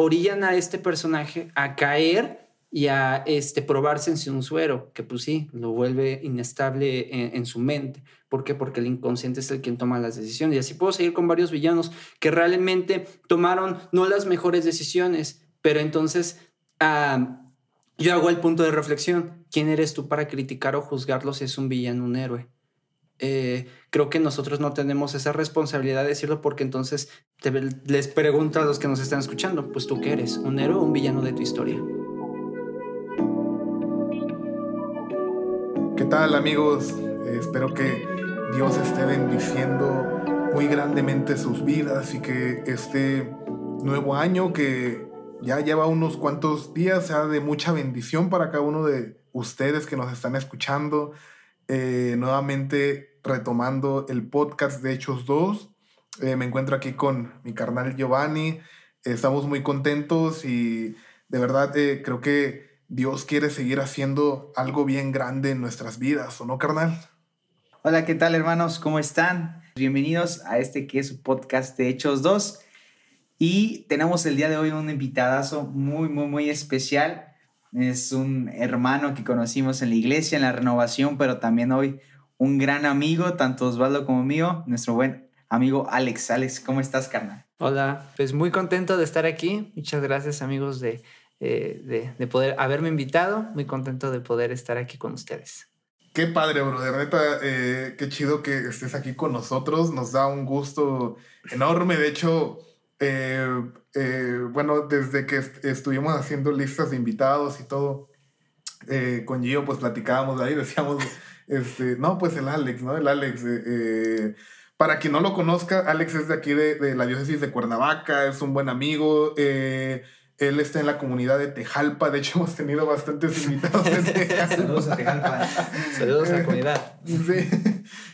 orillan a este personaje a caer y a este, probarse en un suero, que pues sí, lo vuelve inestable en, su mente. ¿Por qué? Porque el inconsciente es el quien toma las decisiones. Y así puedo seguir con varios villanos que realmente tomaron no las mejores decisiones, pero entonces yo hago el punto de reflexión. ¿Quién eres tú para criticar o juzgarlo si es un villano, un héroe? Eh, creo que nosotros no tenemos esa responsabilidad de decirlo porque entonces les pregunto a los que nos están escuchando, pues tú qué eres, un héroe o un villano de tu historia. ¿Qué tal amigos? Eh, espero que Dios esté bendiciendo muy grandemente sus vidas y que este nuevo año que ya lleva unos cuantos días sea de mucha bendición para cada uno de ustedes que nos están escuchando. Eh, nuevamente retomando el podcast de Hechos 2. Eh, me encuentro aquí con mi carnal Giovanni. estamos muy contentos y de verdad creo que Dios quiere seguir haciendo algo bien grande en nuestras vidas, ¿o no, carnal? Hola, ¿qué tal, hermanos? ¿Cómo están? Bienvenidos a este que es su podcast de Hechos 2. Y tenemos el día de hoy un invitadazo muy, muy, muy especial. Es un hermano que conocimos en la iglesia, en la renovación, pero también hoy un gran amigo, tanto Osvaldo como mío, nuestro buen amigo Alex. Alex, ¿cómo estás, carnal? Hola, pues muy contento de estar aquí. Muchas gracias, amigos de eh, de, poder haberme invitado. Muy contento de poder estar aquí con ustedes. Qué padre, brother. Neta, eh, qué chido que estés aquí con nosotros. Nos da un gusto enorme. De hecho, eh, bueno, desde que estuvimos haciendo listas de invitados y todo, con Gio, pues platicábamos ahí, decíamos, este, no, pues el Alex, ¿no? El Alex. para quien no lo conozca, Alex es de aquí de, de, la diócesis de Cuernavaca, es un buen amigo. Eh, él está en la comunidad de Tejalpa. De hecho, hemos tenido bastantes invitados de Tejalpa. Saludos a Tejalpa. Saludos a la comunidad. Sí.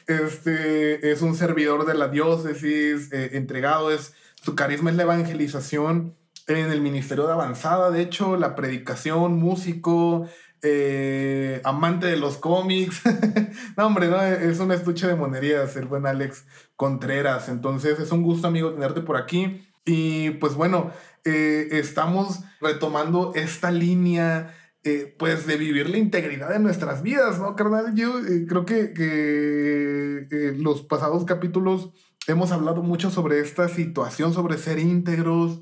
Este, es un servidor de la diócesis, eh, entregado. Es, su carisma es la evangelización en el ministerio de avanzada. De hecho, la predicación, músico, eh, amante de los cómics. no, hombre, no, es un estuche de monerías, el buen Alex Contreras. Entonces, es un gusto, amigo, tenerte por aquí. Y pues bueno, eh, estamos retomando esta línea, eh, pues, de vivir la integridad de nuestras vidas, ¿no, carnal? Yo creo que los pasados capítulos hemos hablado mucho sobre esta situación, sobre ser íntegros.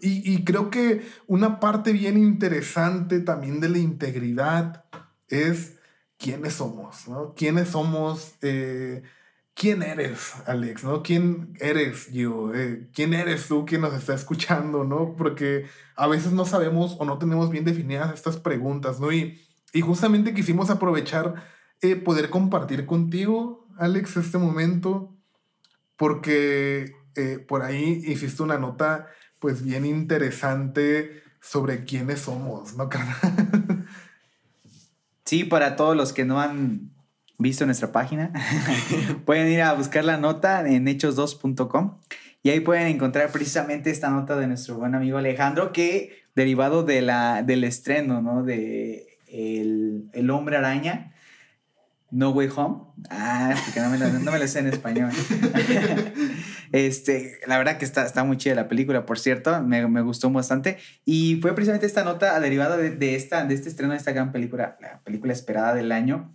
Y, y, creo que una parte bien interesante también de la integridad es quiénes somos, ¿no? ¿Quiénes somos? ¿quién eres, Alex? ¿No? ¿Quién eres yo? Eh, ¿Quién eres tú quien nos está escuchando? ¿No? Porque a veces no sabemos o no tenemos bien definidas estas preguntas, ¿no? Y, y justamente quisimos aprovechar eh, poder compartir contigo, Alex, este momento, porque eh, por ahí hiciste una nota, pues bien interesante sobre quiénes somos, ¿no, carnal? Sí, para todos los que no han visto nuestra página, pueden ir a buscar la nota en hechos2.com y ahí pueden encontrar precisamente esta nota de nuestro buen amigo Alejandro que derivado de la, del estreno, ¿no? De el, el hombre araña. No Way Home. Ah, porque no me, lo, no me lo sé en español. este, la verdad que está, está muy chida la película, por cierto. Me, me gustó bastante. Y fue precisamente esta nota derivada de, de, esta, de este estreno de esta gran película, la película esperada del año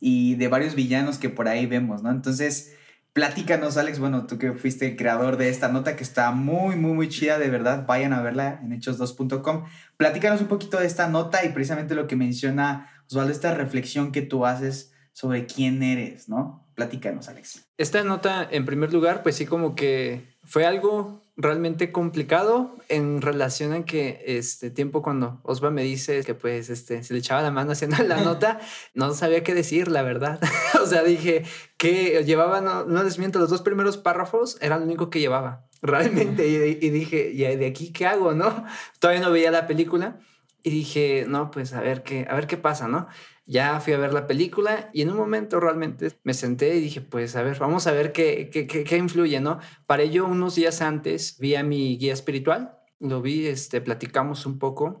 y de varios villanos que por ahí vemos, ¿no? Entonces, platícanos, Alex, bueno, tú que fuiste el creador de esta nota que está muy, muy, muy chida, de verdad, vayan a verla en hechos2.com. Platícanos un poquito de esta nota y precisamente lo que menciona Osvaldo, esta reflexión que tú haces sobre quién eres, ¿no? Platícanos, Alex. Esta nota, en primer lugar, pues sí, como que fue algo realmente complicado en relación a que este tiempo cuando Osva me dice que pues este se le echaba la mano haciendo la nota, no sabía qué decir, la verdad. o sea, dije que llevaba, no, no les miento, los dos primeros párrafos era lo único que llevaba, realmente. y, y, dije, ¿y de aquí qué hago, no? Todavía no veía la película y dije, no, pues a ver qué, a ver qué pasa, ¿no? ya fui a ver la película y en un momento realmente me senté y dije, pues a ver, vamos a ver qué, qué, qué, influye, ¿no? Para ello, unos días antes vi a mi guía espiritual, lo vi, este, platicamos un poco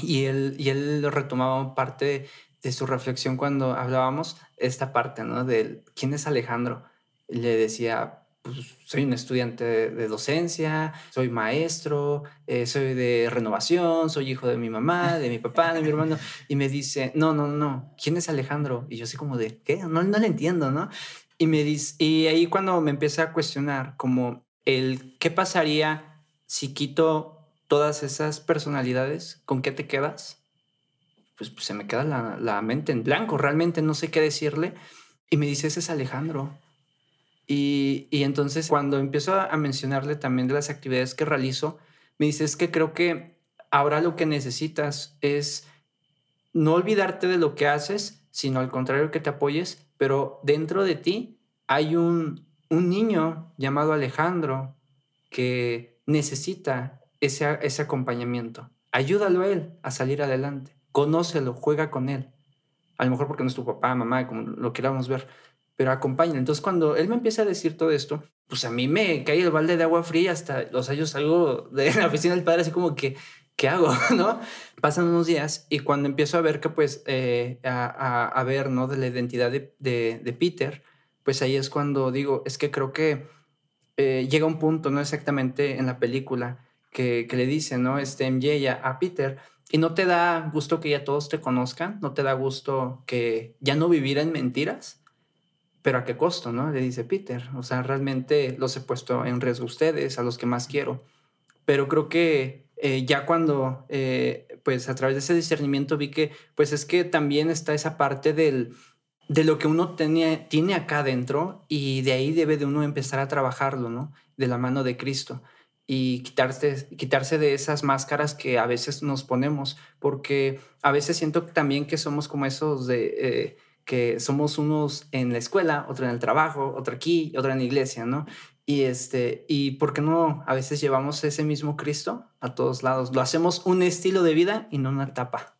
y él, y él retomaba parte de su reflexión cuando hablábamos esta parte, ¿no? De quién es Alejandro. Le decía, pues, soy un estudiante de, docencia, soy maestro, eh, soy de renovación, soy hijo de mi mamá, de mi papá, de mi hermano. Y me dice, no, no, no, ¿quién es Alejandro? Y yo así como de, ¿qué? No, no le entiendo, ¿no? Y me dice, y ahí cuando me empieza a cuestionar como el qué pasaría si quito todas esas personalidades, ¿con qué te quedas? Pues, pues se me queda la, la mente en blanco, realmente no sé qué decirle. Y me dice, ese es Alejandro y, entonces cuando empiezo a mencionarle también de las actividades que realizo, me dice, es que creo que ahora lo que necesitas es no olvidarte de lo que haces, sino al contrario que te apoyes, pero dentro de ti hay un, un niño llamado Alejandro que necesita ese, ese acompañamiento. Ayúdalo a él a salir adelante. Conócelo, juega con él. A lo mejor porque no es tu papá, mamá, como lo queramos ver, pero acompañan. Entonces, cuando él me empieza a decir todo esto, pues a mí me cae el balde de agua fría hasta los años salgo de la oficina del padre así como que, ¿qué hago? ¿No? Pasan unos días y cuando empiezo a ver que pues, eh, a, ver, ¿no? De la identidad de, Peter, pues ahí es cuando digo, es que creo que eh, llega un punto, no exactamente en la película, que, que le dice, ¿no? Este MJ a, a Peter, y no te da gusto que ya todos te conozcan, no te da gusto que ya no vivir en mentiras pero ¿a qué costo, no? Le dice Peter. O sea, realmente los he puesto en riesgo a ustedes, a los que más quiero. Pero creo que eh, ya cuando, eh, pues a través de ese discernimiento vi que, pues es que también está esa parte del, de lo que uno tenía, tiene acá dentro y de ahí debe de uno empezar a trabajarlo, ¿no? De la mano de Cristo y quitarse, quitarse de esas máscaras que a veces nos ponemos, porque a veces siento también que somos como esos de... Eh, que somos unos en la escuela, otro en el trabajo, otro aquí, otro en la iglesia, ¿no? Y, este, y ¿por qué no a veces llevamos ese mismo Cristo a todos lados? Lo hacemos un estilo de vida y no una etapa.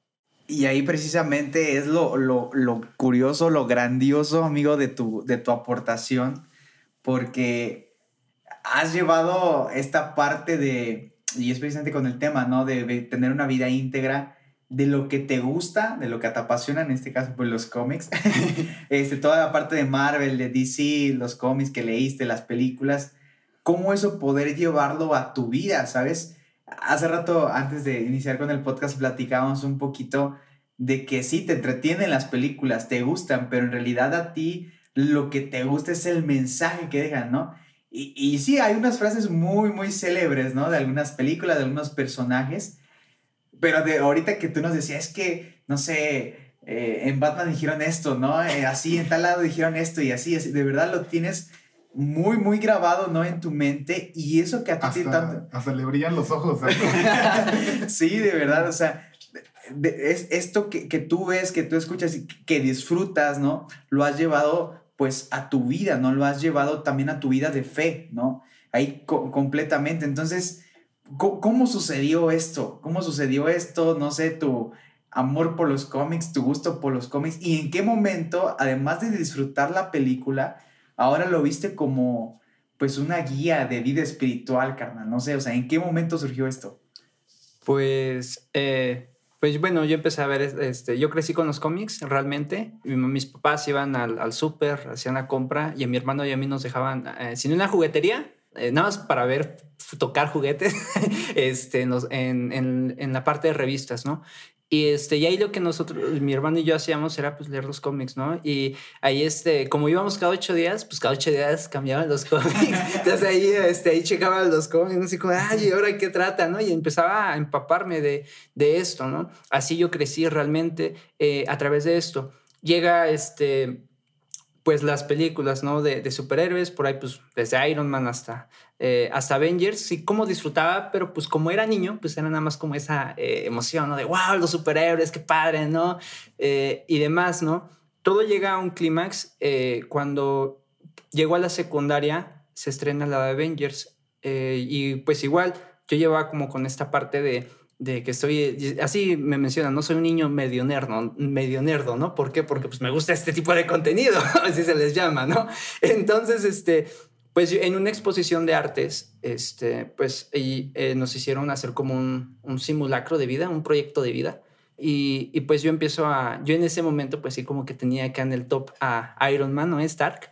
Y ahí precisamente es lo, lo, lo curioso, lo grandioso, amigo, de tu, de tu aportación, porque has llevado esta parte de, y es precisamente con el tema, ¿no? De, de tener una vida íntegra de lo que te gusta, de lo que te apasiona, en este caso, pues los cómics, este, toda la parte de Marvel, de DC, los cómics que leíste, las películas, cómo eso poder llevarlo a tu vida, ¿sabes? Hace rato, antes de iniciar con el podcast, platicábamos un poquito de que sí, te entretienen las películas, te gustan, pero en realidad a ti lo que te gusta es el mensaje que dejan, ¿no? Y, y sí, hay unas frases muy, muy célebres, ¿no? De algunas películas, de algunos personajes, pero de ahorita que tú nos decías, es que, no sé, eh, en Batman dijeron esto, ¿no? Eh, así, en tal lado dijeron esto y así, así, de verdad lo tienes muy, muy grabado, ¿no? En tu mente y eso que a ti hasta, tanto... Hasta le brillan los ojos. sí, de verdad, o sea, es esto que, que, tú ves, que tú escuchas y que disfrutas, ¿no? Lo has llevado pues a tu vida, ¿no? Lo has llevado también a tu vida de fe, ¿no? Ahí completamente. Entonces, ¿Cómo, sucedió esto? ¿Cómo sucedió esto? No sé, tu amor por los cómics, tu gusto por los cómics y en qué momento, además de disfrutar la película, ahora lo viste como pues una guía de vida espiritual, carnal. No sé, o sea, ¿en qué momento surgió esto? Pues, eh, pues bueno, yo empecé a ver, este, yo crecí con los cómics realmente. Mis papás iban al, al súper, hacían la compra y a mi hermano y a mí nos dejaban, eh, sin una juguetería, eh, nada más para ver, tocar juguetes, este, en, en, en, la parte de revistas, ¿no? Y, este, y ahí lo que nosotros, mi hermano y yo hacíamos era pues leer los cómics, ¿no? Y ahí, este, como íbamos cada ocho días, pues cada ocho días cambiaban los cómics. Entonces ahí, este, ahí checaban los cómics, así como, ay, ¿y ahora qué trata, no? Y empezaba a empaparme de, de esto, ¿no? Así yo crecí realmente eh, a través de esto. Llega, este, pues las películas, ¿no? De, superhéroes, por ahí pues desde Iron Man hasta, eh, hasta Avengers, sí, como disfrutaba, pero pues como era niño, pues era nada más como esa eh, emoción, ¿no? De, wow, los superhéroes, qué padre, ¿no? Eh, y demás, ¿no? Todo llega a un clímax cuando llego a la secundaria, se estrena la de Avengers, y pues igual yo llevaba como con esta parte de de que estoy, así me mencionan, no soy un niño medio nerdo, medio nerdo, ¿no? ¿Por qué? Porque pues me gusta este tipo de contenido, así se les llama, ¿no? Entonces, este, pues en una exposición de artes, este, pues y, eh, nos hicieron hacer como un, un, simulacro de vida, un proyecto de vida. Y, y, pues yo empiezo a, yo en ese momento pues sí como que tenía acá en el top a Iron Man, ¿no? Stark.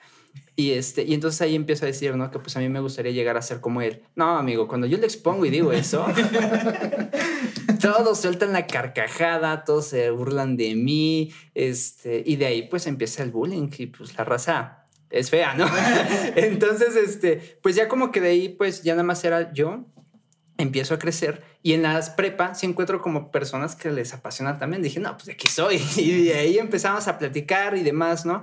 Y, este, y entonces ahí empiezo a decir, ¿no? Que pues a mí me gustaría llegar a ser como él. No, amigo, cuando yo le expongo y digo eso, todos sueltan la carcajada, todos se burlan de mí, este, y de ahí pues empieza el bullying y pues la raza es fea, ¿no? entonces, este, pues ya como que de ahí pues ya nada más era yo, empiezo a crecer y en las prepa sí encuentro como personas que les apasiona también. Dije, no, pues de aquí soy. Y de ahí empezamos a platicar y demás, ¿no?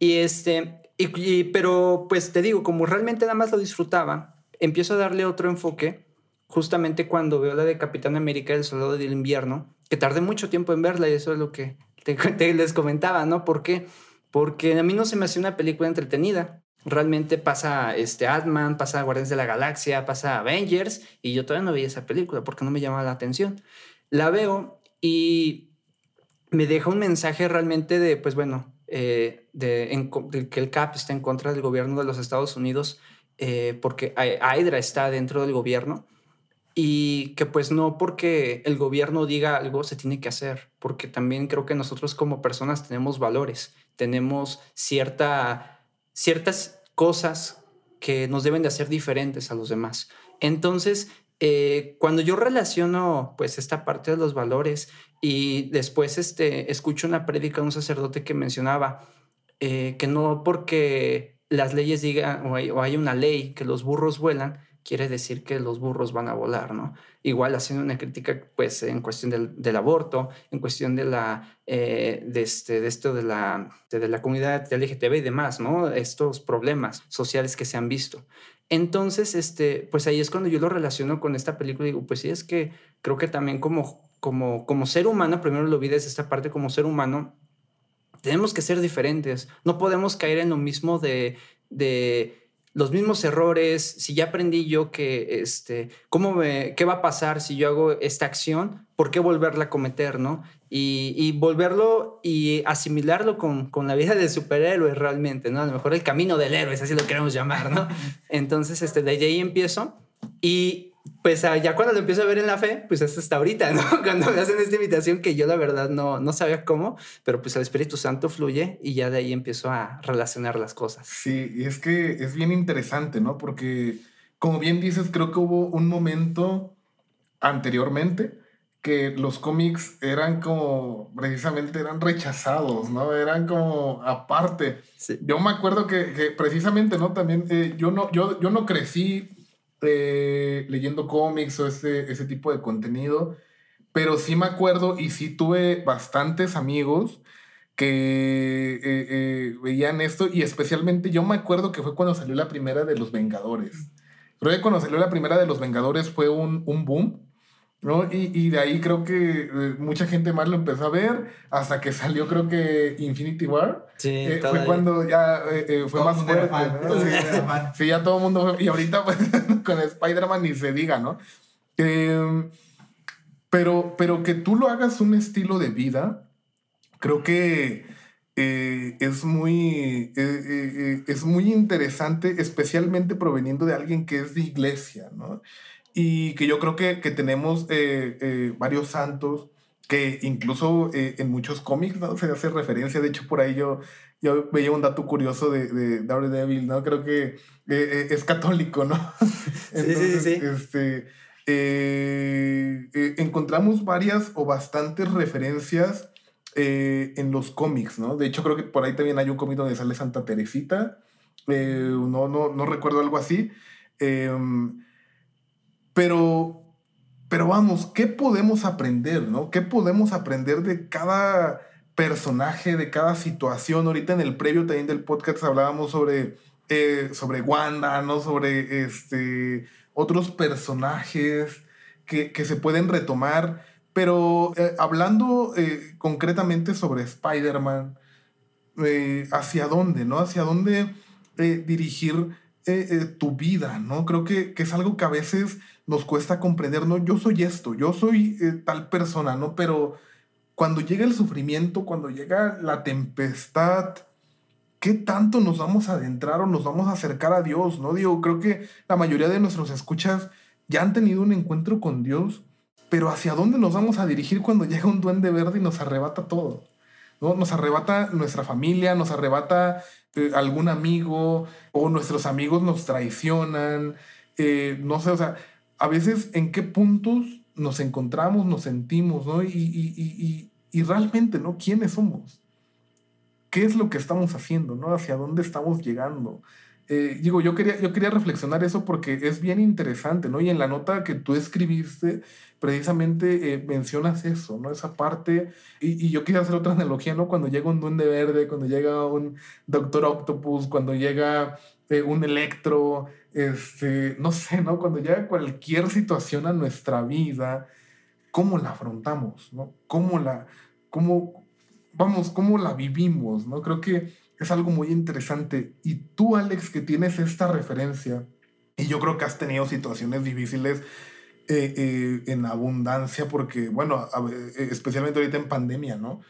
Y este, y, pero pues te digo, como realmente nada más lo disfrutaba, empiezo a darle otro enfoque justamente cuando veo la de Capitán América, el Soldado del Invierno, que tardé mucho tiempo en verla y eso es lo que te, les comentaba, ¿no? ¿Por? Porque a mí no se me hacía una película entretenida. Realmente pasa este Ant-Man, pasa Guardianes de la Galaxia, pasa Avengers y yo todavía no veía esa película porque no me llamaba la atención. La veo y me deja un mensaje realmente de, pues bueno, eh, de, que el CAP está en contra del gobierno de los Estados Unidos eh, porque Hydra está dentro del gobierno y que pues no porque el gobierno diga algo se tiene que hacer, porque también creo que nosotros como personas tenemos valores, tenemos cierta, ciertas cosas que nos deben de hacer diferentes a los demás. Entonces, eh, cuando yo relaciono pues esta parte de los valores y después este, escucho una prédica de un sacerdote que mencionaba eh, que no porque las leyes digan o hay, una ley que los burros vuelan, quiere decir que los burros van a volar, ¿no? Igual haciendo una crítica, pues, en cuestión del, aborto, en cuestión de la, eh, de, este, de esto de la, de, la comunidad LGTB y demás, ¿no? Estos problemas sociales que se han visto. Entonces, este, pues ahí es cuando yo lo relaciono con esta película y digo, pues sí, es que creo que también como como, ser humano, primero lo vi desde esta parte, como ser humano, tenemos que ser diferentes. No podemos caer en lo mismo de, de los mismos errores. Si ya aprendí yo que, este, ¿cómo me, qué va a pasar si yo hago esta acción? ¿Por qué volverla a cometer, no? Y, volverlo y asimilarlo con, con, la vida de superhéroe realmente, ¿no? A lo mejor el camino del héroe, es así lo queremos llamar, ¿no? Entonces, este, de ahí empiezo y pues ah, ya cuando lo empiezo a ver en la fe, pues hasta ahorita, ¿no? Cuando me hacen esta invitación que yo la verdad no, no sabía cómo, pero pues el Espíritu Santo fluye y ya de ahí empiezo a relacionar las cosas. Sí, y es que es bien interesante, ¿no? Porque como bien dices, creo que hubo un momento anteriormente que los cómics eran como, precisamente eran rechazados, ¿no? Eran como aparte. Yo me acuerdo que, que precisamente, ¿no? También eh, yo, no, yo, yo no crecí eh, leyendo cómics o ese, ese tipo de contenido, pero sí me acuerdo y sí tuve bastantes amigos que eh, eh, veían esto y especialmente yo me acuerdo que fue cuando salió la primera de Los Vengadores. Creo que cuando salió la primera de Los Vengadores fue un, un boom ¿no? Y, y, de ahí creo que eh, mucha gente más lo empezó a ver hasta que salió creo que Infinity War. Sí, eh, fue cuando ya eh, fue más fuerte. Sí, ya todo el mundo fue, y ahorita pues, con Spider-Man ni se diga, ¿no? Em, pero, pero que tú lo hagas un estilo de vida, creo que es, muy, es muy interesante, especialmente proveniendo de alguien que es de iglesia, ¿no? Y que yo creo que, que tenemos eh, eh, varios santos que incluso eh, en muchos cómics ¿no? se hace referencia. De hecho, por ahí yo, yo veía un dato curioso de, de Daredevil, ¿no? Creo que es católico, ¿no? Entonces, sí, sí, sí. Este, encontramos varias o bastantes referencias en los cómics, ¿no? De hecho, creo que por ahí también hay un cómic donde sale Santa Teresita. no, no, no recuerdo algo así. Pero, pero vamos, ¿qué podemos aprender, no? ¿Qué podemos aprender de cada personaje, de cada situación? Ahorita en el previo también del podcast hablábamos sobre, eh, sobre Wanda, ¿no? Sobre este, otros personajes que, que se pueden retomar. Pero eh, hablando eh, concretamente sobre Spider-Man, ¿hacia dónde, no? ¿Hacia dónde dirigir tu vida, no? Creo que, que, es algo que a veces nos cuesta comprender, no, yo soy esto, yo soy eh, tal persona, ¿no? Pero cuando llega el sufrimiento, cuando llega la tempestad, ¿qué tanto nos vamos a adentrar o nos vamos a acercar a Dios, no? Digo, creo que la mayoría de nuestros escuchas ya han tenido un encuentro con Dios, pero ¿hacia dónde nos vamos a dirigir cuando llega un duende verde y nos arrebata todo? ¿No? Nos arrebata nuestra familia, nos arrebata eh, algún amigo o nuestros amigos nos traicionan. Eh, no sé, o sea, a veces en qué puntos nos encontramos, nos sentimos, ¿no? Y, y, y, y, realmente, ¿no? ¿Quiénes somos? ¿Qué es lo que estamos haciendo, ¿no? ¿Hacia dónde estamos llegando? Eh, digo, yo quería, yo quería reflexionar eso porque es bien interesante, ¿no? Y en la nota que tú escribiste, precisamente eh, mencionas eso, ¿no? Esa parte, y, y, yo quería hacer otra analogía, ¿no? Cuando llega un duende verde, cuando llega un Doctor Octopus, cuando llega eh, un Electro, este, no sé, ¿no? Cuando llega cualquier situación a nuestra vida, ¿cómo la afrontamos, ¿no? ¿Cómo la, cómo, vamos, cómo la vivimos, ¿no? Creo que es algo muy interesante. Y tú, Alex, que tienes esta referencia, y yo creo que has tenido situaciones difíciles eh, eh, en abundancia, porque, bueno, eh, especialmente ahorita en pandemia, ¿no?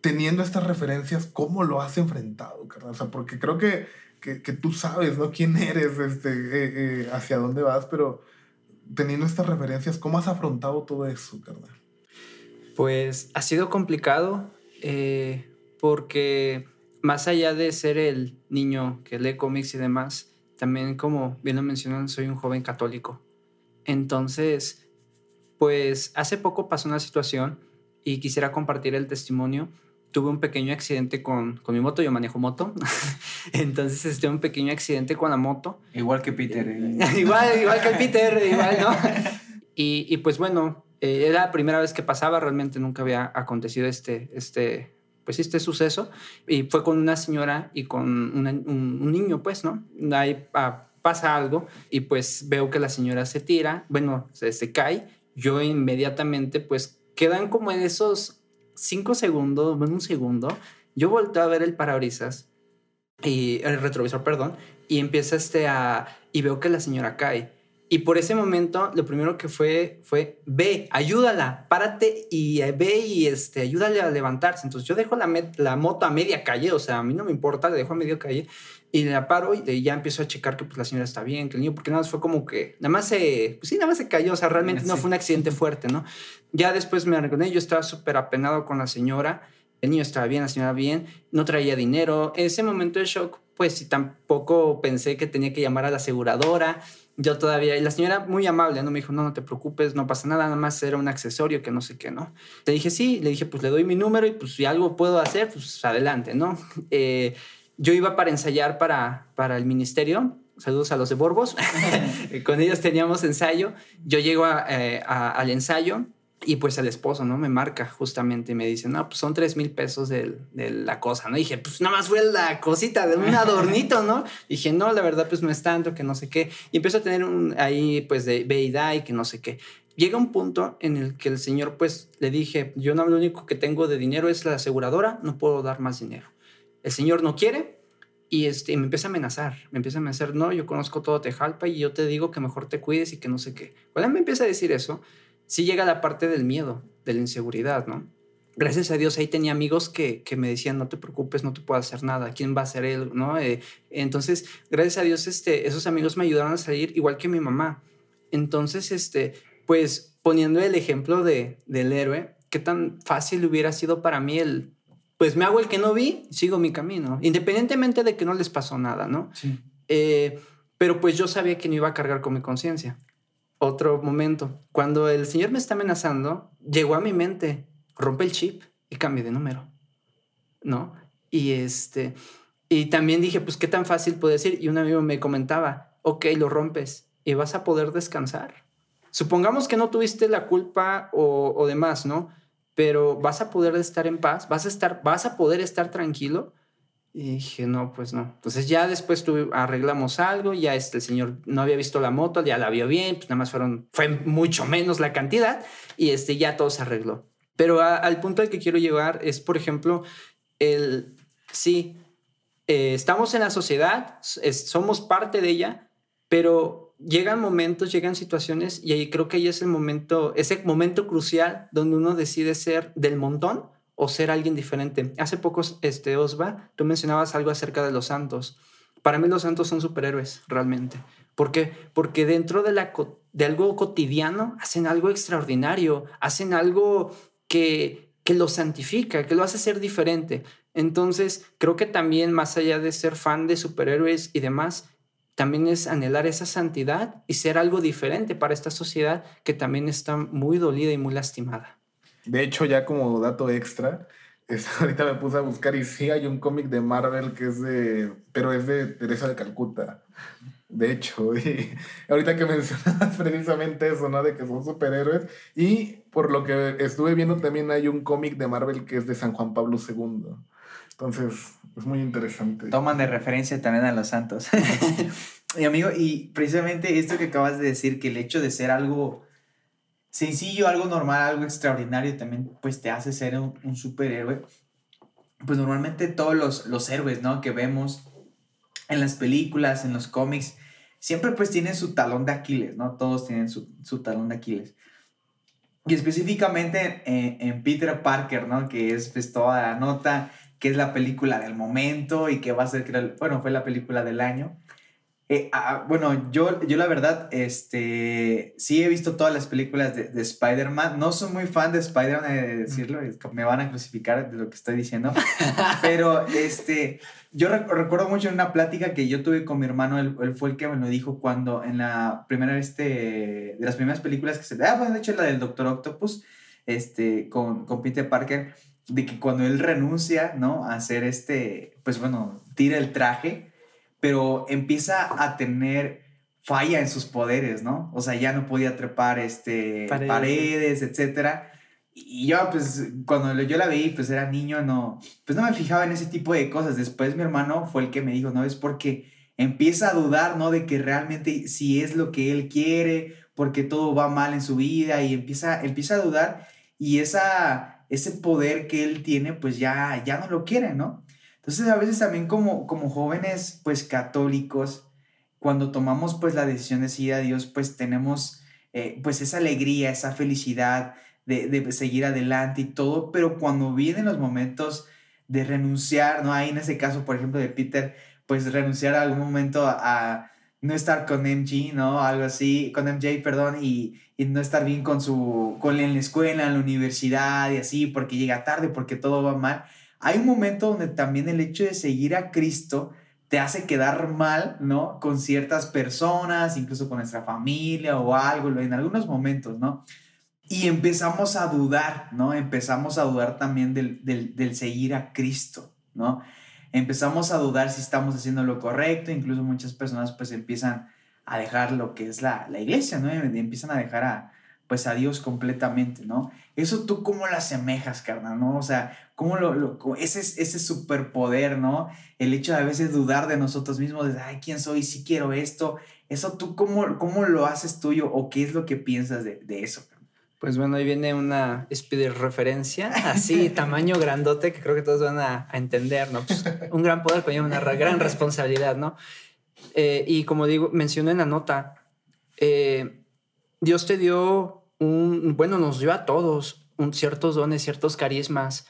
Teniendo estas referencias, ¿cómo lo has enfrentado, carnal? O sea, porque creo que, que, tú sabes, ¿no? ¿Quién eres? Este, hacia dónde vas, pero teniendo estas referencias, ¿cómo has afrontado todo eso, carnal? Pues ha sido complicado. Porque más allá de ser el niño que lee cómics y demás, también como bien lo mencionan, soy un joven católico. Entonces, pues hace poco pasó una situación y quisiera compartir el testimonio. Tuve un pequeño accidente con, con mi moto, yo manejo moto. Entonces, este, un pequeño accidente con la moto. Igual que Peter. ¿eh? igual, igual que Peter, igual, ¿no? y, y, pues bueno, eh, era la primera vez que pasaba, realmente nunca había acontecido este, este, pues este suceso y fue con una señora y con un, niño, pues, ¿no? Ahí ah, pasa algo y pues veo que la señora se tira, bueno, se, se cae, yo inmediatamente pues quedan como en esos cinco segundos, bueno, un segundo, yo volteo a ver el parabrisas y el retrovisor, perdón, y empieza este a, y veo que la señora cae y por ese momento, lo primero que fue fue, ve, ayúdala, párate y eh, ve y este, ayúdale a levantarse. Entonces yo dejo la, la moto a media calle, o sea, a mí no me importa, le dejo a media calle y la paro y ya empiezo a checar que pues la señora está bien, que el niño, porque nada más fue como que, nada más se, pues sí, nada más se cayó, o sea, realmente no fue un accidente fuerte, ¿no? Ya después me recordé, yo estaba súper apenado con la señora, el niño estaba bien, la señora bien, no traía dinero. En ese momento de shock, pues sí, tampoco pensé que tenía que llamar a la aseguradora yo todavía, y la señora muy amable, ¿no? Me dijo, no, no te preocupes, no pasa nada, nada más era un accesorio que no sé qué, ¿no? Le dije, sí, le dije, pues le doy mi número y pues si algo puedo hacer, pues adelante, ¿no? Eh, yo iba para ensayar para, para el ministerio, saludos a los de Borbos, con ellos teníamos ensayo, yo llego eh, al ensayo y pues el esposo, ¿no? Me marca justamente y me dice, no, pues son tres mil pesos de, la cosa, ¿no? dije, pues nada más fue la cosita de un adornito, ¿no? dije, no, la verdad, pues no es tanto, que no sé qué. Y empiezo a tener un, ahí, pues, de veida y que no sé qué. Llega un punto en el que el señor, pues, le dije, yo no, lo único que tengo de dinero es la aseguradora, no puedo dar más dinero. El señor no quiere y este, me empieza a amenazar, me empieza a amenazar, no, yo conozco todo Tejalpa y yo te digo que mejor te cuides y que no sé qué. Cuando él me empieza a decir eso, sí llega la parte del miedo, de la inseguridad, ¿no? Gracias a Dios ahí tenía amigos que, que me decían, no te preocupes, no te puedo hacer nada, ¿quién va a ser él? ¿no? Eh, entonces, gracias a Dios, este, esos amigos me ayudaron a salir, igual que mi mamá. Entonces, este, pues poniendo el ejemplo de, del héroe, qué tan fácil hubiera sido para mí el, pues me hago el que no vi, sigo mi camino, independientemente de que no les pasó nada, ¿no? Sí. Eh, pero pues yo sabía que no iba a cargar con mi conciencia otro momento. Cuando el Señor me está amenazando, llegó a mi mente, rompe el chip y cambie de número. ¿No? Y este, y también dije, pues qué tan fácil puede ser. Y un amigo me comentaba, ok, lo rompes y vas a poder descansar. Supongamos que no tuviste la culpa o, o demás, ¿no? Pero vas a poder estar en paz, vas a estar, vas a poder estar tranquilo y dije, no, pues no. Entonces ya después arreglamos algo, ya este, el señor no había visto la moto, ya la vio bien, pues nada más fueron, fue mucho menos la cantidad y este, ya todo se arregló. Pero al punto al que quiero llegar es, por ejemplo, el, sí, eh, estamos en la sociedad, somos parte de ella, pero llegan momentos, llegan situaciones y ahí creo que ahí es el momento, ese momento crucial donde uno decide ser del montón o ser alguien diferente. Hace pocos, este, Osva, tú mencionabas algo acerca de los santos. Para mí los santos son superhéroes, realmente. ¿Por qué? Porque dentro de, la, de algo cotidiano hacen algo extraordinario, hacen algo que que lo santifica, que lo hace ser diferente. Entonces, creo que también más allá de ser fan de superhéroes y demás, también es anhelar esa santidad y ser algo diferente para esta sociedad que también está muy dolida y muy lastimada. De hecho, ya como dato extra, ahorita me puse a buscar y sí hay un cómic de Marvel que es de, pero es de Teresa de Calcuta. De hecho, y ahorita que mencionas precisamente eso, ¿no? De que son superhéroes. Y por lo que estuve viendo también hay un cómic de Marvel que es de San Juan Pablo II. Entonces, es muy interesante. Toman de referencia también a los santos. y amigo, y precisamente esto que acabas de decir, que el hecho de ser algo sencillo, algo normal, algo extraordinario, también pues te hace ser un, superhéroe. Pues normalmente todos los, los héroes, ¿no? Que vemos en las películas, en los cómics, siempre pues tienen su talón de Aquiles, ¿no? Todos tienen su, su talón de Aquiles. Y específicamente en, en, Peter Parker, ¿no? Que es pues toda la nota, que es la película del momento y que va a ser, bueno, fue la película del año. Eh, ah, bueno, yo, yo la verdad, este, sí he visto todas las películas de, de Spider-Man. No soy muy fan de Spider-Man, de decirlo, me van a crucificar de lo que estoy diciendo. Pero, este, yo recuerdo mucho una plática que yo tuve con mi hermano, él, él, fue el que me lo dijo cuando en la primera, este, de las primeras películas que se... Ah, bueno, de hecho la del Doctor Octopus, este, con, con Peter Parker, de que cuando él renuncia, ¿no? A hacer este, pues bueno, tira el traje pero empieza a tener falla en sus poderes, ¿no? O sea, ya no podía trepar este, paredes, etcétera. Y yo, pues, cuando yo la vi, pues era niño, no, pues no me fijaba en ese tipo de cosas. Después mi hermano fue el que me dijo, ¿no? Es porque empieza a dudar, ¿no? De que realmente si es lo que él quiere, porque todo va mal en su vida y empieza, empieza a dudar y esa, ese poder que él tiene, pues ya, ya no lo quiere, ¿no? Entonces a veces también como, como jóvenes pues católicos, cuando tomamos pues la decisión de seguir a Dios, pues tenemos eh, pues esa alegría, esa felicidad de, de, seguir adelante y todo, pero cuando vienen los momentos de renunciar, ¿no? Ahí en ese caso, por ejemplo, de Peter, pues renunciar a algún momento a, no estar con MG, ¿no? Algo así, con MJ, perdón, y, y, no estar bien con su, con en la escuela, en la universidad y así, porque llega tarde, porque todo va mal hay un momento donde también el hecho de seguir a Cristo te hace quedar mal, ¿no? Con ciertas personas, incluso con nuestra familia o algo, en algunos momentos, ¿no? Y empezamos a dudar, ¿no? Empezamos a dudar también del, del, seguir a Cristo, ¿no? Empezamos a dudar si estamos haciendo lo correcto, incluso muchas personas pues empiezan a dejar lo que es la, la iglesia, ¿no? empiezan a dejar a, pues a Dios completamente, ¿no? Eso tú cómo lo asemejas, carnal, ¿no? O sea, cómo lo, lo ese, ese superpoder, ¿no? El hecho de a veces dudar de nosotros mismos, de, ay, ¿quién soy? Si quiero esto. Eso tú cómo, cómo lo haces tuyo o qué es lo que piensas de, de eso, Pues bueno, ahí viene una speed referencia, así, tamaño grandote, que creo que todos van a, entender, ¿no? Pues, un gran poder conlleva una gran responsabilidad, ¿no? Eh, y como digo, mencioné en la nota, eh, Dios te dio bueno, nos dio a todos un, ciertos dones, ciertos carismas,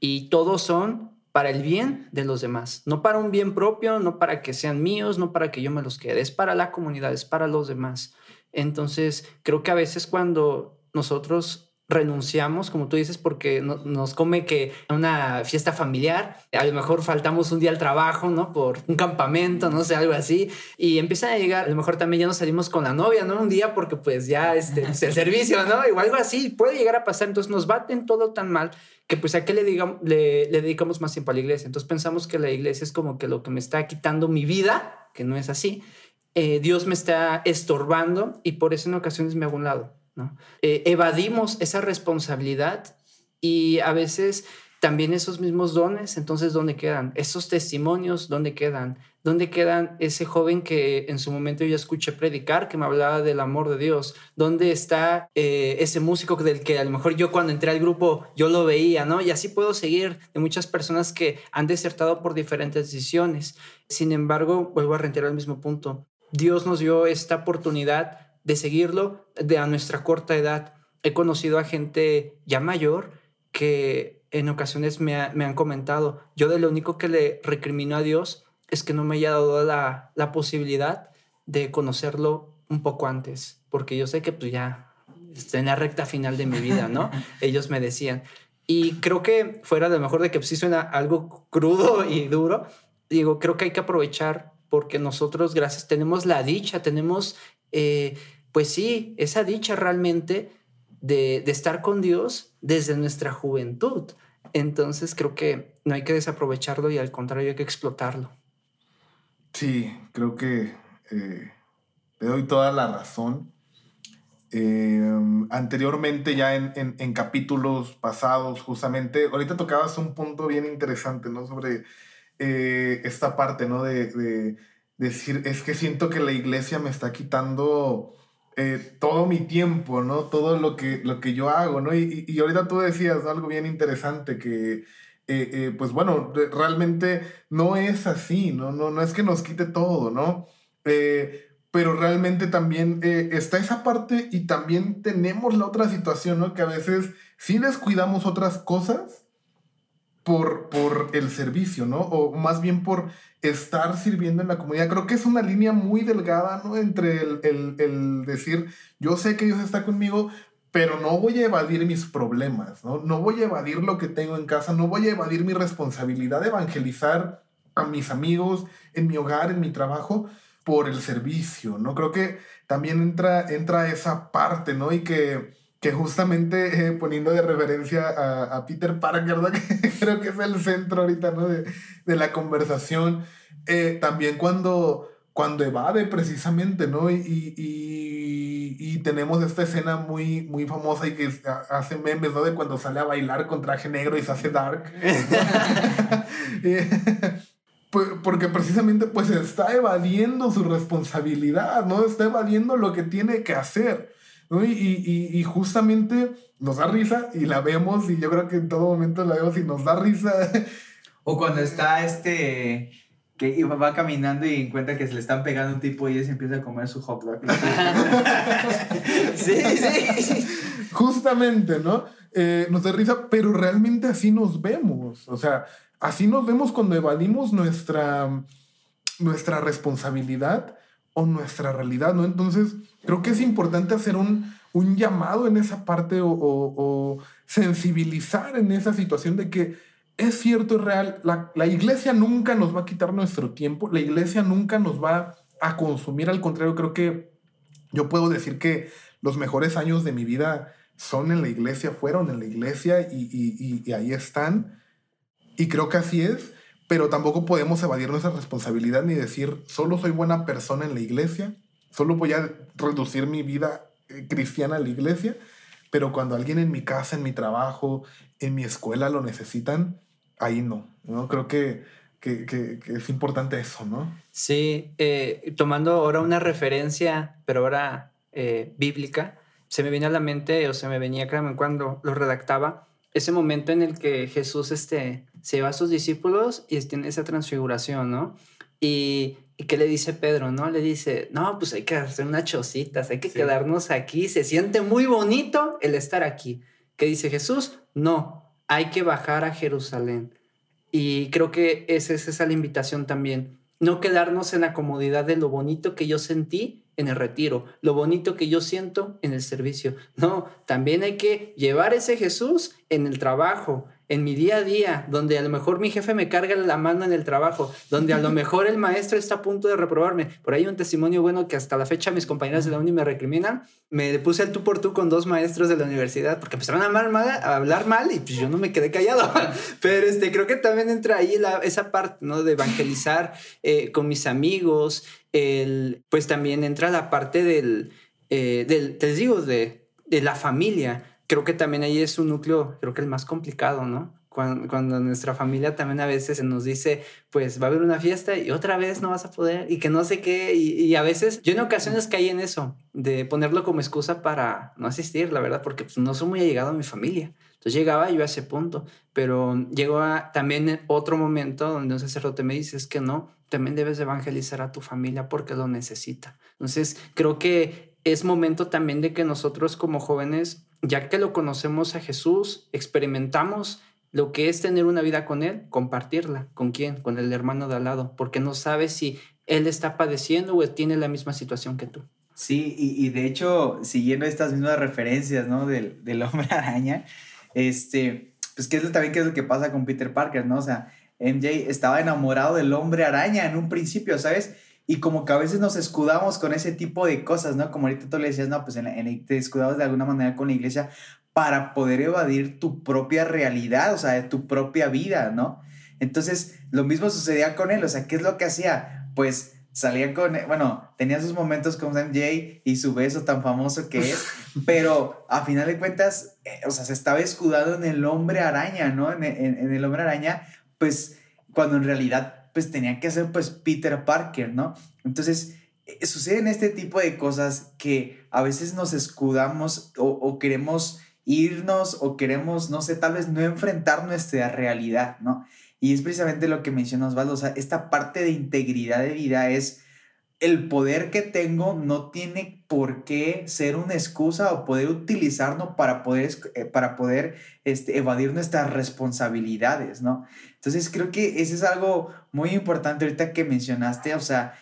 y todos son para el bien de los demás, no para un bien propio, no para que sean míos, no para que yo me los quede, es para la comunidad, es para los demás. Entonces, creo que a veces cuando nosotros renunciamos, como tú dices, porque nos come que una fiesta familiar, a lo mejor faltamos un día al trabajo, ¿no? Por un campamento, no sé, algo así, y empieza a llegar, a lo mejor también ya nos salimos con la novia, ¿no? Un día porque pues ya este, pues, el servicio, ¿no? O algo así, puede llegar a pasar, entonces nos baten todo tan mal que pues a qué le, digamos, le, dedicamos más tiempo a la iglesia. Entonces pensamos que la iglesia es como que lo que me está quitando mi vida, que no es así. Eh, Dios me está estorbando y por eso en ocasiones me hago un lado. Eh, evadimos esa responsabilidad y a veces también esos mismos dones, entonces, ¿dónde quedan? Esos testimonios, ¿dónde quedan? ¿Dónde quedan ese joven que en su momento yo escuché predicar, que me hablaba del amor de Dios? ¿Dónde está eh, ese músico del que a lo mejor yo cuando entré al grupo yo lo veía, ¿no? Y así puedo seguir de muchas personas que han desertado por diferentes decisiones. Sin embargo, vuelvo a reiterar el mismo punto. Dios nos dio esta oportunidad de seguirlo de a nuestra corta edad. He conocido a gente ya mayor que en ocasiones me, han comentado, yo de lo único que le recrimino a Dios es que no me haya dado la, la posibilidad de conocerlo un poco antes, porque yo sé que pues ya estoy en la recta final de mi vida, ¿no? Ellos me decían, Y creo que fuera de lo mejor de que sí suena algo crudo y duro, digo, creo que hay que aprovechar porque nosotros, gracias, tenemos la dicha, tenemos, eh, pues sí, esa dicha realmente de, de estar con Dios desde nuestra juventud. Entonces creo que no hay que desaprovecharlo y al contrario hay que explotarlo. Sí, creo que eh, te doy toda la razón. Eh, anteriormente, ya en, en, capítulos pasados, justamente, ahorita tocabas un punto bien interesante, ¿no? Sobre eh, esta parte, ¿no? De, de, decir, es que siento que la iglesia me está quitando eh, todo mi tiempo, ¿no? Todo lo que, lo que yo hago, ¿no? Y, y, ahorita tú decías algo bien interesante que... Eh, eh, pues bueno, realmente no es así, ¿no? No, no es que nos quite todo, ¿no? Pero realmente también está esa parte y también tenemos la otra situación, ¿no? Que a veces sí descuidamos otras cosas por, por el servicio, ¿no? O más bien por estar sirviendo en la comunidad. Creo que es una línea muy delgada, ¿no? Entre el, el, decir, yo sé que Dios está conmigo, pero no voy a evadir mis problemas, ¿no? No voy a evadir lo que tengo en casa, no voy a evadir mi responsabilidad de evangelizar a mis amigos, en mi hogar, en mi trabajo, por el servicio, ¿no? Creo que también entra, entra esa parte, ¿no? Y que, que justamente eh, poniendo de referencia a, a, Peter Parker, ¿no? que creo que es el centro ahorita, ¿no? De, de la conversación, eh, también cuando, cuando evade precisamente, ¿no? Y, y, y, tenemos esta escena muy, muy famosa y que hace memes, ¿no? De cuando sale a bailar con traje negro y se hace dark. porque precisamente pues está evadiendo su responsabilidad, ¿no? Está evadiendo lo que tiene que hacer, ¿no? Y, y, y, justamente nos da risa y la vemos y yo creo que en todo momento la vemos y nos da risa. O cuando está este que va caminando y encuentra que se le están pegando un tipo y él se empieza a comer su hot dog. sí, sí. Justamente, ¿no? Eh, nos da risa, pero realmente así nos vemos. O sea, Así nos vemos cuando evadimos nuestra, nuestra responsabilidad o nuestra realidad, ¿no? Entonces, creo que es importante hacer un, un llamado en esa parte o, sensibilizar en esa situación de que es cierto, es real, la, la, iglesia nunca nos va a quitar nuestro tiempo, la iglesia nunca nos va a consumir, al contrario, creo que yo puedo decir que los mejores años de mi vida son en la iglesia, fueron en la iglesia y, y, y, y ahí están. Y creo que así es, pero tampoco podemos evadir nuestra responsabilidad ni decir, solo soy buena persona en la iglesia, solo voy a reducir mi vida eh, cristiana a la iglesia, pero cuando alguien en mi casa, en mi trabajo, en mi escuela lo necesitan, ahí no, ¿no? Creo que, que, es importante eso, ¿no? Sí, eh, tomando ahora una referencia, pero ahora eh, bíblica, se me viene a la mente, o se me venía cuando lo redactaba, ese momento en el que Jesús este, se va a sus discípulos y tiene esa transfiguración, ¿no? Y, y ¿qué le dice Pedro, no? Le dice, no, pues hay que hacer unas chocitas, hay que sí. quedarnos aquí, se siente muy bonito el estar aquí. ¿Qué dice Jesús? No, hay que bajar a Jerusalén. Y creo que esa es esa la invitación también. No quedarnos en la comodidad de lo bonito que yo sentí en el retiro, lo bonito que yo siento en el servicio. No, también hay que llevar ese Jesús en el trabajo, en mi día a día, donde a lo mejor mi jefe me carga la mano en el trabajo, donde a lo mejor el maestro está a punto de reprobarme. Por ahí un testimonio bueno que hasta la fecha mis compañeras de la uni me recriminan. Me puse el tú por tú con dos maestros de la universidad porque empezaron a, mal, mal, a hablar mal y pues yo no me quedé callado. Pero este, creo que también entra ahí la, esa parte ¿no? de evangelizar eh, con mis amigos. El, pues también entra la parte del, eh, del te digo, de, de la familia creo que también ahí es un núcleo, creo que el más complicado, ¿no? Cuando, cuando, nuestra familia también a veces nos dice, pues va a haber una fiesta y otra vez no vas a poder y que no sé qué. Y, y a veces yo en ocasiones caí en eso, de ponerlo como excusa para no asistir, la verdad, porque pues, no soy muy allegado a mi familia. Entonces llegaba yo a ese punto, pero llegó a, también otro momento donde un sacerdote me dice, es que no, también debes evangelizar a tu familia porque lo necesita. Entonces creo que es momento también de que nosotros como jóvenes ya que lo conocemos a Jesús, experimentamos lo que es tener una vida con Él, compartirla. ¿Con quién? Con el hermano de al lado, porque no sabes si Él está padeciendo o tiene la misma situación que tú. Sí, y, y de hecho, siguiendo estas mismas referencias, ¿no? Del, del hombre araña, este, pues qué es también qué es lo que pasa con Peter Parker, ¿no? O sea, MJ estaba enamorado del hombre araña en un principio, ¿sabes? Y como que a veces nos escudamos con ese tipo de cosas, ¿no? Como ahorita tú le decías, no, pues en, te escudabas de alguna manera con la iglesia para poder evadir tu propia realidad, o sea, tu propia vida, ¿no? Entonces, lo mismo sucedía con él, o sea, ¿qué es lo que hacía? Pues salía con, bueno, tenía sus momentos con MJ y su beso tan famoso que es, pero a final de cuentas, eh, o sea, se estaba escudando en el hombre araña, ¿no? En, en, el hombre araña, pues, cuando en realidad, pues tenía que ser, pues, Peter Parker, ¿no? Entonces, eh, suceden este tipo de cosas que a veces nos escudamos o, queremos irnos o queremos, no sé, tal vez no enfrentar nuestra realidad, ¿no? Y es precisamente lo que menciona Osvaldo, o sea, esta parte de integridad de vida es el poder que tengo no tiene por qué ser una excusa o poder utilizarlo para poder, eh, para poder este, evadir nuestras responsabilidades, ¿no? Entonces creo que ese es algo muy importante ahorita que mencionaste, o sea,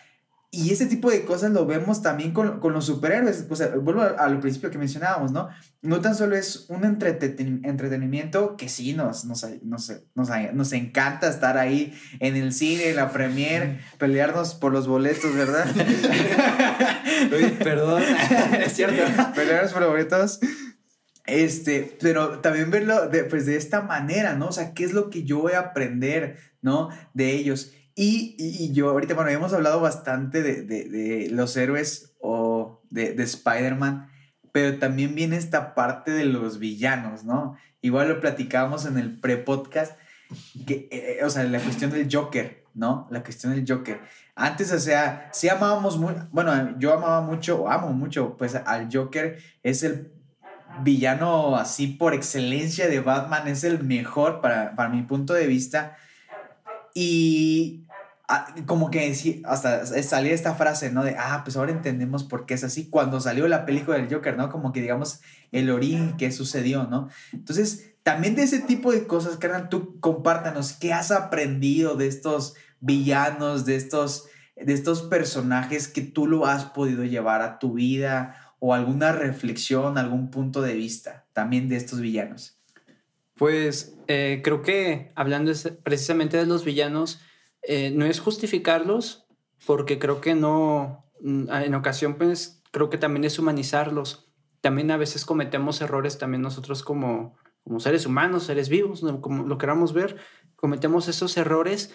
y ese tipo de cosas lo vemos también con, con los superhéroes. O sea, vuelvo al principio que mencionábamos, ¿no? No tan solo es un entretenimiento que sí nos, nos, nos, nos, nos encanta estar ahí en el cine, en la premier, pelearnos por los boletos, ¿verdad? perdón, es cierto. Pelearnos por los boletos. Este, pero también verlo de, pues de esta manera, ¿no? O sea, ¿qué es lo que yo voy a aprender, ¿no? De ellos. Y, y, yo ahorita, bueno, hemos hablado bastante de, de, de los héroes o de, de Spider-Man, pero también viene esta parte de los villanos, ¿no? Igual lo platicábamos en el pre-podcast, que, eh, o sea, la cuestión del Joker, ¿no? La cuestión del Joker. Antes, o sea, sí amábamos muy, bueno, yo amaba mucho, o amo mucho, pues al Joker es el villano así por excelencia de Batman, es el mejor para, para mi punto de vista. Y Ah, como que hasta salía esta frase, ¿no? De, ah, pues ahora entendemos por qué es así. Cuando salió la película del Joker, ¿no? Como que digamos el origen que sucedió, ¿no? Entonces, también de ese tipo de cosas, carnal, tú compártanos, ¿qué has aprendido de estos villanos, de estos, de estos personajes que tú lo has podido llevar a tu vida o alguna reflexión, algún punto de vista también de estos villanos? Pues eh, creo que hablando precisamente de los villanos, eh, no es justificarlos, porque creo que no, mm, en ocasión pues creo que también es humanizarlos. También a veces cometemos errores también nosotros como, como seres humanos, seres vivos, como lo queramos ver, cometemos esos errores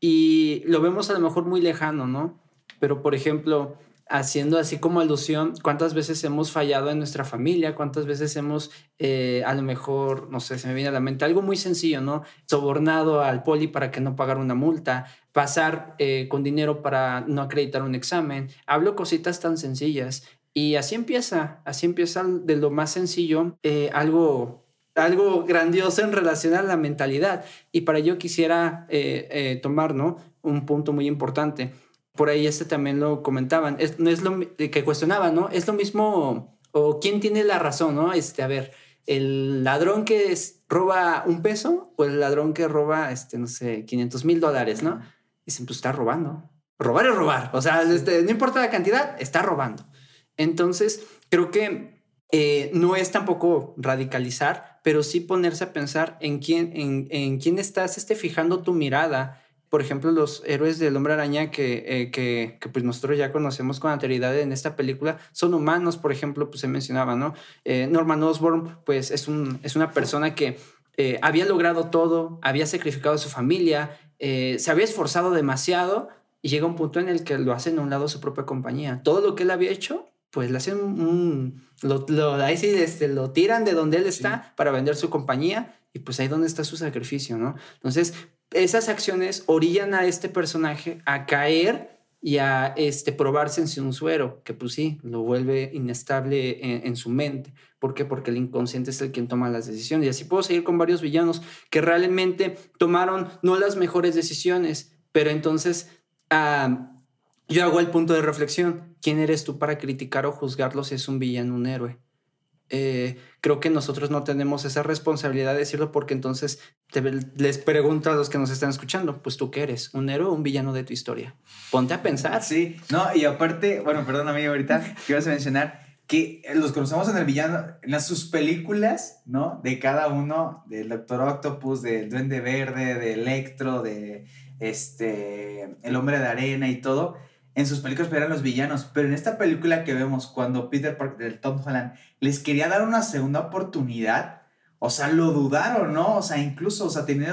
y lo vemos a lo mejor muy lejano, ¿no? Pero por ejemplo, haciendo así como alusión, cuántas veces hemos fallado en nuestra familia, cuántas veces hemos, eh, a lo mejor, no sé, se me viene a la mente algo muy sencillo, ¿no? Sobornado al poli para que no pagara una multa, pasar eh, con dinero para no acreditar un examen. Hablo cositas tan sencillas. Y así empieza, así empieza de lo más sencillo, eh, algo algo grandioso en relación a la mentalidad. Y para ello quisiera tomar, ¿no? Un punto muy importante por ahí este también lo comentaban, es, no es lo que cuestionaban, ¿no? Es lo mismo, o quién tiene la razón, ¿no? Este, a ver, el ladrón que roba un peso o el ladrón que roba, este, no sé, 500 mil dólares, ¿no? Dicen, pues está robando. Robar es robar. O sea, este, no importa la cantidad, está robando. Entonces, creo que eh, no es tampoco radicalizar, pero sí ponerse a pensar en quién, en, en quién estás este, fijando tu mirada por ejemplo, los héroes del hombre araña que, eh, que, que, pues nosotros ya conocemos con anterioridad en esta película son humanos, por ejemplo, pues se mencionaba, ¿no? Eh, Norman Osborn, pues es, un, es una persona que eh, había logrado todo, había sacrificado a su familia, se había esforzado demasiado y llega un punto en el que lo hacen a un lado su propia compañía. Todo lo que él había hecho, pues le hacen un... Lo, lo, ahí sí este, lo tiran de donde él está para vender su compañía y pues ahí donde está su sacrificio, ¿no? Entonces, esas acciones orillan a este personaje a caer y a este, probarse en un suero, que pues sí, lo vuelve inestable en, su mente. ¿Por qué? Porque el inconsciente es el quien toma las decisiones. Y así puedo seguir con varios villanos que realmente tomaron no las mejores decisiones, pero entonces yo hago el punto de reflexión. ¿Quién eres tú para criticar o juzgarlo si es un villano, un héroe? Eh, creo que nosotros no tenemos esa responsabilidad de decirlo porque entonces les pregunto a los que nos están escuchando, pues tú qué eres, un héroe o un villano de tu historia. Ponte a pensar. Sí, no, y aparte, bueno, perdón amigo, ahorita que ibas a mencionar, que los conocemos en el villano, en las, sus películas, ¿no? De cada uno, del Doctor Octopus, del Duende Verde, de Electro, de este, El Hombre de Arena y todo. En sus películas eran los villanos, pero en esta película que vemos cuando Peter Parker, del Tom Holland, les quería dar una segunda oportunidad, o sea, lo dudaron, ¿no? O sea, incluso, o sea, tenían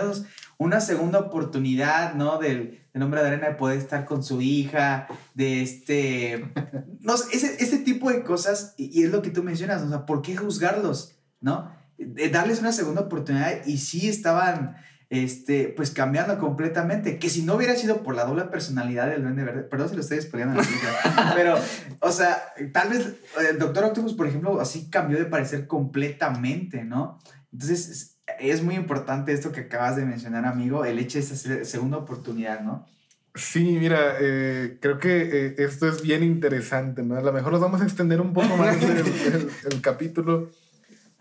una segunda oportunidad, ¿no? Del, del hombre de arena de poder estar con su hija, de este, no ese, ese tipo de cosas, y, es lo que tú mencionas, o sea, ¿por qué juzgarlos, ¿no? De darles una segunda oportunidad y sí estaban, este, pues cambiando completamente, que si no hubiera sido por la doble personalidad del Duende Verde, perdón si lo estoy exponiendo, pero, o sea, tal vez el Doctor Octopus, por ejemplo, así cambió de parecer completamente, ¿no? Entonces, es muy importante esto que acabas de mencionar, amigo, el hecho de esa segunda oportunidad, ¿no? Sí, mira, eh, creo que eh, esto es bien interesante, ¿no? A lo mejor nos vamos a extender un poco más el, capítulo,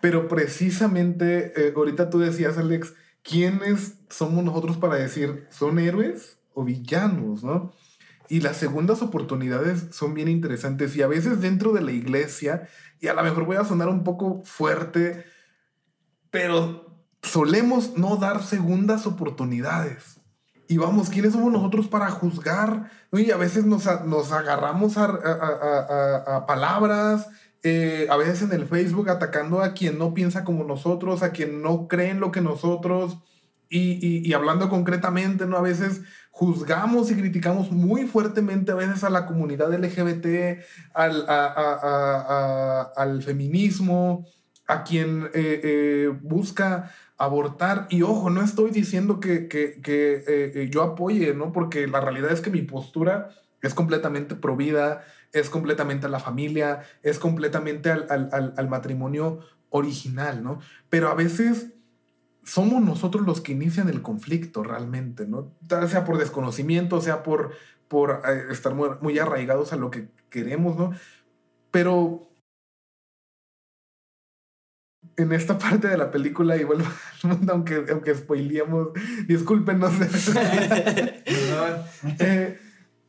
pero precisamente eh, ahorita tú decías, Alex, ¿quiénes somos nosotros para decir, son héroes o villanos, ¿no? Y las segundas oportunidades son bien interesantes y a veces dentro de la iglesia, y a lo mejor voy a sonar un poco fuerte, pero solemos no dar segundas oportunidades. Y vamos, ¿quiénes somos nosotros para juzgar? Y a veces nos, nos agarramos a, a, a, palabras, eh, a veces en el Facebook atacando a quien no piensa como nosotros, a quien no cree en lo que nosotros, y, y, hablando concretamente, ¿no? A veces juzgamos y criticamos muy fuertemente a veces a la comunidad LGBT, al, al feminismo, a quien eh, eh, busca abortar. Y ojo, no estoy diciendo que, que, que yo apoye, ¿no? Porque la realidad es que mi postura es completamente provida, es completamente a la familia, es completamente al, al, al, matrimonio original, ¿no? Pero a veces somos nosotros los que inician el conflicto realmente, ¿no? Sea por desconocimiento, sea por, por eh, estar muy, muy arraigados a lo que queremos, ¿no? Pero en esta parte de la película, y vuelvo aunque, aunque spoileamos, discúlpenos. eh,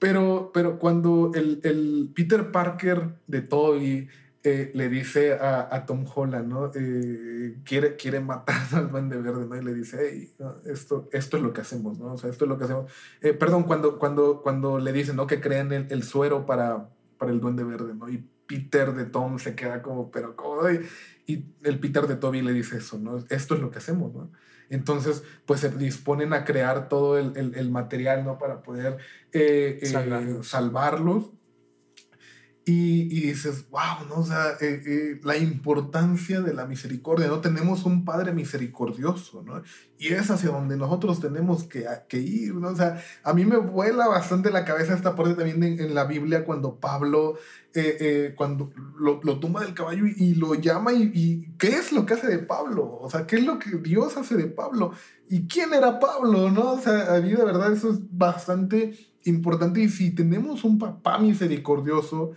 pero, pero cuando el, el, Peter Parker de Toby eh, le dice a, a, Tom Holland, ¿no? Eh, quiere, quiere matar al man de verde, ¿no? Y le dice, hey, esto, esto es lo que hacemos, ¿no? O sea, esto es lo que hacemos. Eh, perdón, cuando, cuando, cuando le dicen, ¿no? Que crean el, el suero para, para el duende verde, ¿no? Y Peter de Tom se queda como, pero ¿cómo? Y, y el Peter de Toby le dice eso, ¿no? Esto es lo que hacemos, ¿no? Entonces, pues se disponen a crear todo el, el, el material, ¿no? Para poder eh, eh, salvarlos. Y, y, dices, wow, ¿no? O sea, eh, eh, la importancia de la misericordia, ¿no? Tenemos un Padre misericordioso, ¿no? Y es hacia donde nosotros tenemos que, que ir, ¿no? O sea, a mí me vuela bastante la cabeza esta parte también en, la Biblia cuando Pablo, eh, cuando lo, lo, tumba del caballo y, lo llama y, y, ¿qué es lo que hace de Pablo? O sea, ¿qué es lo que Dios hace de Pablo? ¿Y quién era Pablo, no? O sea, a mí de verdad eso es bastante importante y si tenemos un papá misericordioso,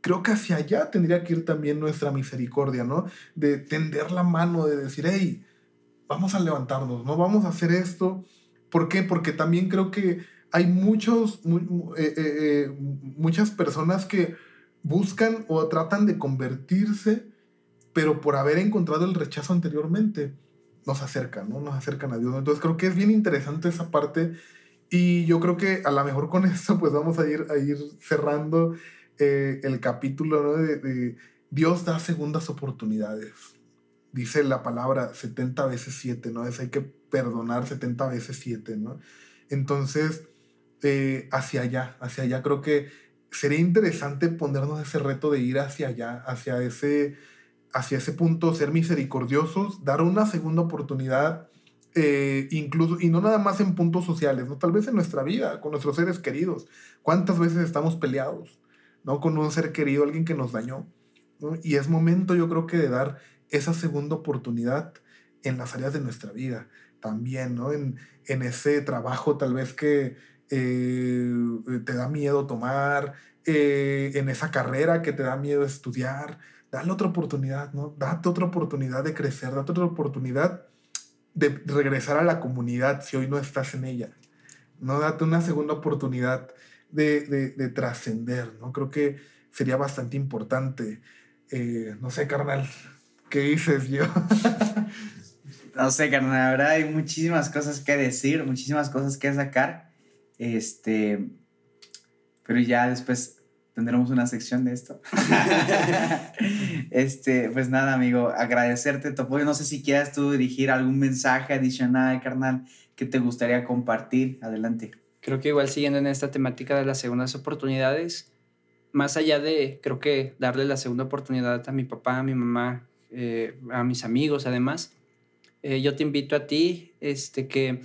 creo que hacia allá tendría que ir también nuestra misericordia, ¿no? De tender la mano, de decir, hey, vamos a levantarnos, ¿no? Vamos a hacer esto. ¿Por qué? Porque también creo que hay muchos, eh, eh, eh, muchas personas que buscan o tratan de convertirse, pero por haber encontrado el rechazo anteriormente, nos acercan, ¿no? Nos acercan a Dios. Entonces creo que es bien interesante esa parte y yo creo que a lo mejor con esto pues vamos a ir, a ir cerrando eh, el capítulo ¿no? de, de, Dios da segundas oportunidades. Dice la palabra 70 veces 7, ¿no? Es hay que perdonar 70 veces 7, ¿no? Entonces, eh, hacia allá, hacia allá creo que sería interesante ponernos ese reto de ir hacia allá, hacia ese, hacia ese punto, ser misericordiosos, dar una segunda oportunidad, eh, incluso, y no nada más en puntos sociales, ¿no? Tal vez en nuestra vida, con nuestros seres queridos. ¿Cuántas veces estamos peleados? ¿no? Con un ser querido, alguien que nos dañó. Y es momento, yo creo que de dar esa segunda oportunidad en las áreas de nuestra vida también, ¿no? En, en ese trabajo tal vez que eh, te da miedo tomar, eh, en esa carrera que te da miedo estudiar, dale otra oportunidad, ¿no? Date otra oportunidad de crecer, date otra oportunidad de regresar a la comunidad si hoy no estás en ella, ¿no? Date una segunda oportunidad de, de, de trascender, ¿no? Creo que sería bastante importante. Eh, no sé, carnal, ¿qué dices yo? no sé, carnal, verdad hay muchísimas cosas que decir, muchísimas cosas que sacar. Este, pero ya después tendremos una sección de esto. este, pues nada, amigo, agradecerte Topo. No sé si quieras tú dirigir algún mensaje adicional, carnal, que te gustaría compartir. Adelante. Creo que igual siguiendo en esta temática de las segundas oportunidades, más allá de, creo que darle la segunda oportunidad a mi papá, a mi mamá, eh, a mis amigos, además, eh, yo te invito a ti este, que,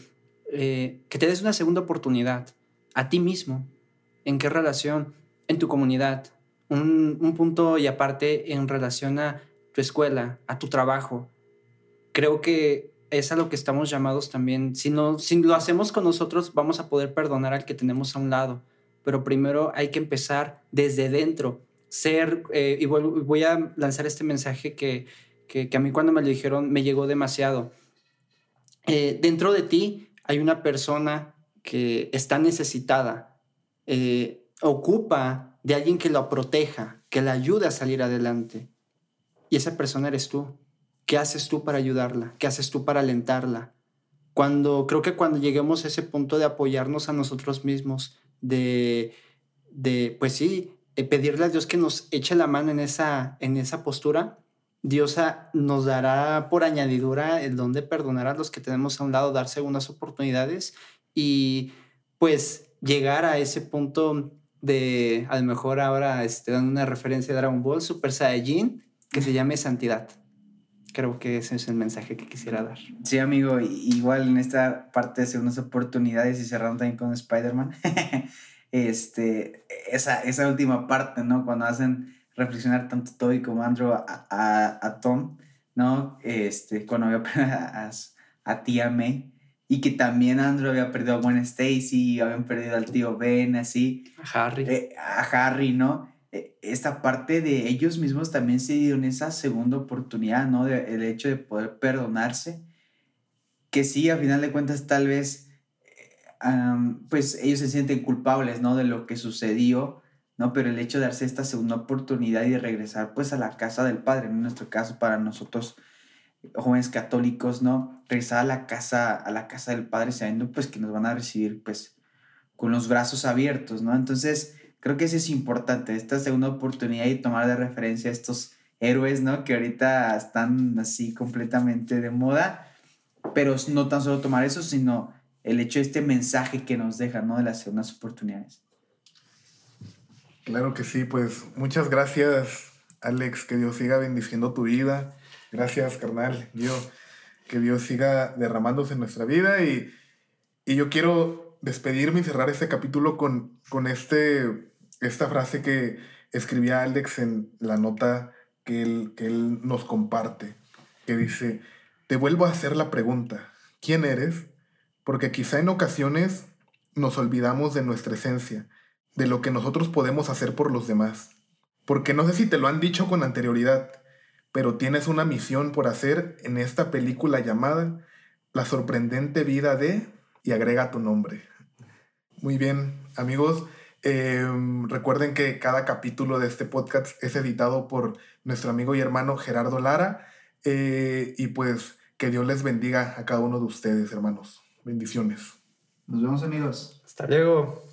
eh, que te des una segunda oportunidad a ti mismo. ¿En qué relación? En tu comunidad. Un, un punto y aparte en relación a tu escuela, a tu trabajo. Creo que es a lo que estamos llamados también. Si, no, si lo hacemos con nosotros, vamos a poder perdonar al que tenemos a un lado. Pero primero hay que empezar desde dentro. Ser, eh, y voy, a lanzar este mensaje que, que, a mí cuando me lo dijeron me llegó demasiado. Eh, dentro de ti hay una persona que está necesitada, eh, ocupa de alguien que la proteja, que la ayude a salir adelante. Y esa persona eres tú. ¿Qué haces tú para ayudarla? ¿Qué haces tú para alentarla? Cuando creo que cuando lleguemos a ese punto de apoyarnos a nosotros mismos, de, de pues sí, de pedirle a Dios que nos eche la mano en esa, en esa postura, Dios nos dará por añadidura el don de perdonar a los que tenemos a un lado, dar segundas oportunidades y pues llegar a ese punto de, a lo mejor ahora este, dando una referencia de Dragon Ball, Super Saiyajin, que se llame santidad creo que ese es el mensaje que quisiera dar. Sí, amigo, igual en esta parte de segundas oportunidades y cerrando también con Spider-Man, este, esa, esa última parte, ¿no? Cuando hacen reflexionar tanto Toby como Andrew a, a, Tom, ¿no? Este, cuando había perdido a, a, tía May y que también Andrew había perdido a Gwen Stacy, habían perdido al tío Ben, así. A Harry. Eh, a Harry, ¿no? E, esta parte de ellos mismos también se dieron esa segunda oportunidad, ¿no? De, el hecho de poder perdonarse, que sí, a final de cuentas tal vez, eh, pues ellos se sienten culpables, ¿no? De lo que sucedió, ¿no? Pero el hecho de darse esta segunda oportunidad y de regresar pues a la casa del Padre, en nuestro caso para nosotros jóvenes católicos, ¿no? Regresar a la casa, a la casa del Padre sabiendo pues que nos van a recibir pues con los brazos abiertos, ¿no? Entonces, creo que eso es importante, esta segunda oportunidad y tomar de referencia a estos héroes, ¿no? Que ahorita están así completamente de moda, pero no tan solo tomar eso, sino el hecho de este mensaje que nos deja, ¿no? De las segundas oportunidades. Claro que sí, pues muchas gracias, Alex, que Dios siga bendiciendo tu vida. Gracias, carnal, Dios, que Dios siga derramándose en nuestra vida y, y yo quiero despedirme y cerrar este capítulo con, con este esta frase que escribía Alex en la nota que él, que él nos comparte, que dice, te vuelvo a hacer la pregunta, ¿quién eres? Porque quizá en ocasiones nos olvidamos de nuestra esencia, de lo que nosotros podemos hacer por los demás. Porque no sé si te lo han dicho con anterioridad, pero tienes una misión por hacer en esta película llamada La sorprendente vida de... y agrega tu nombre. Muy bien, amigos. Em, recuerden que cada capítulo de este podcast es editado por nuestro amigo y hermano Gerardo Lara. Eh, y pues que Dios les bendiga a cada uno de ustedes, hermanos. Bendiciones. Nos vemos amigos. Hasta luego.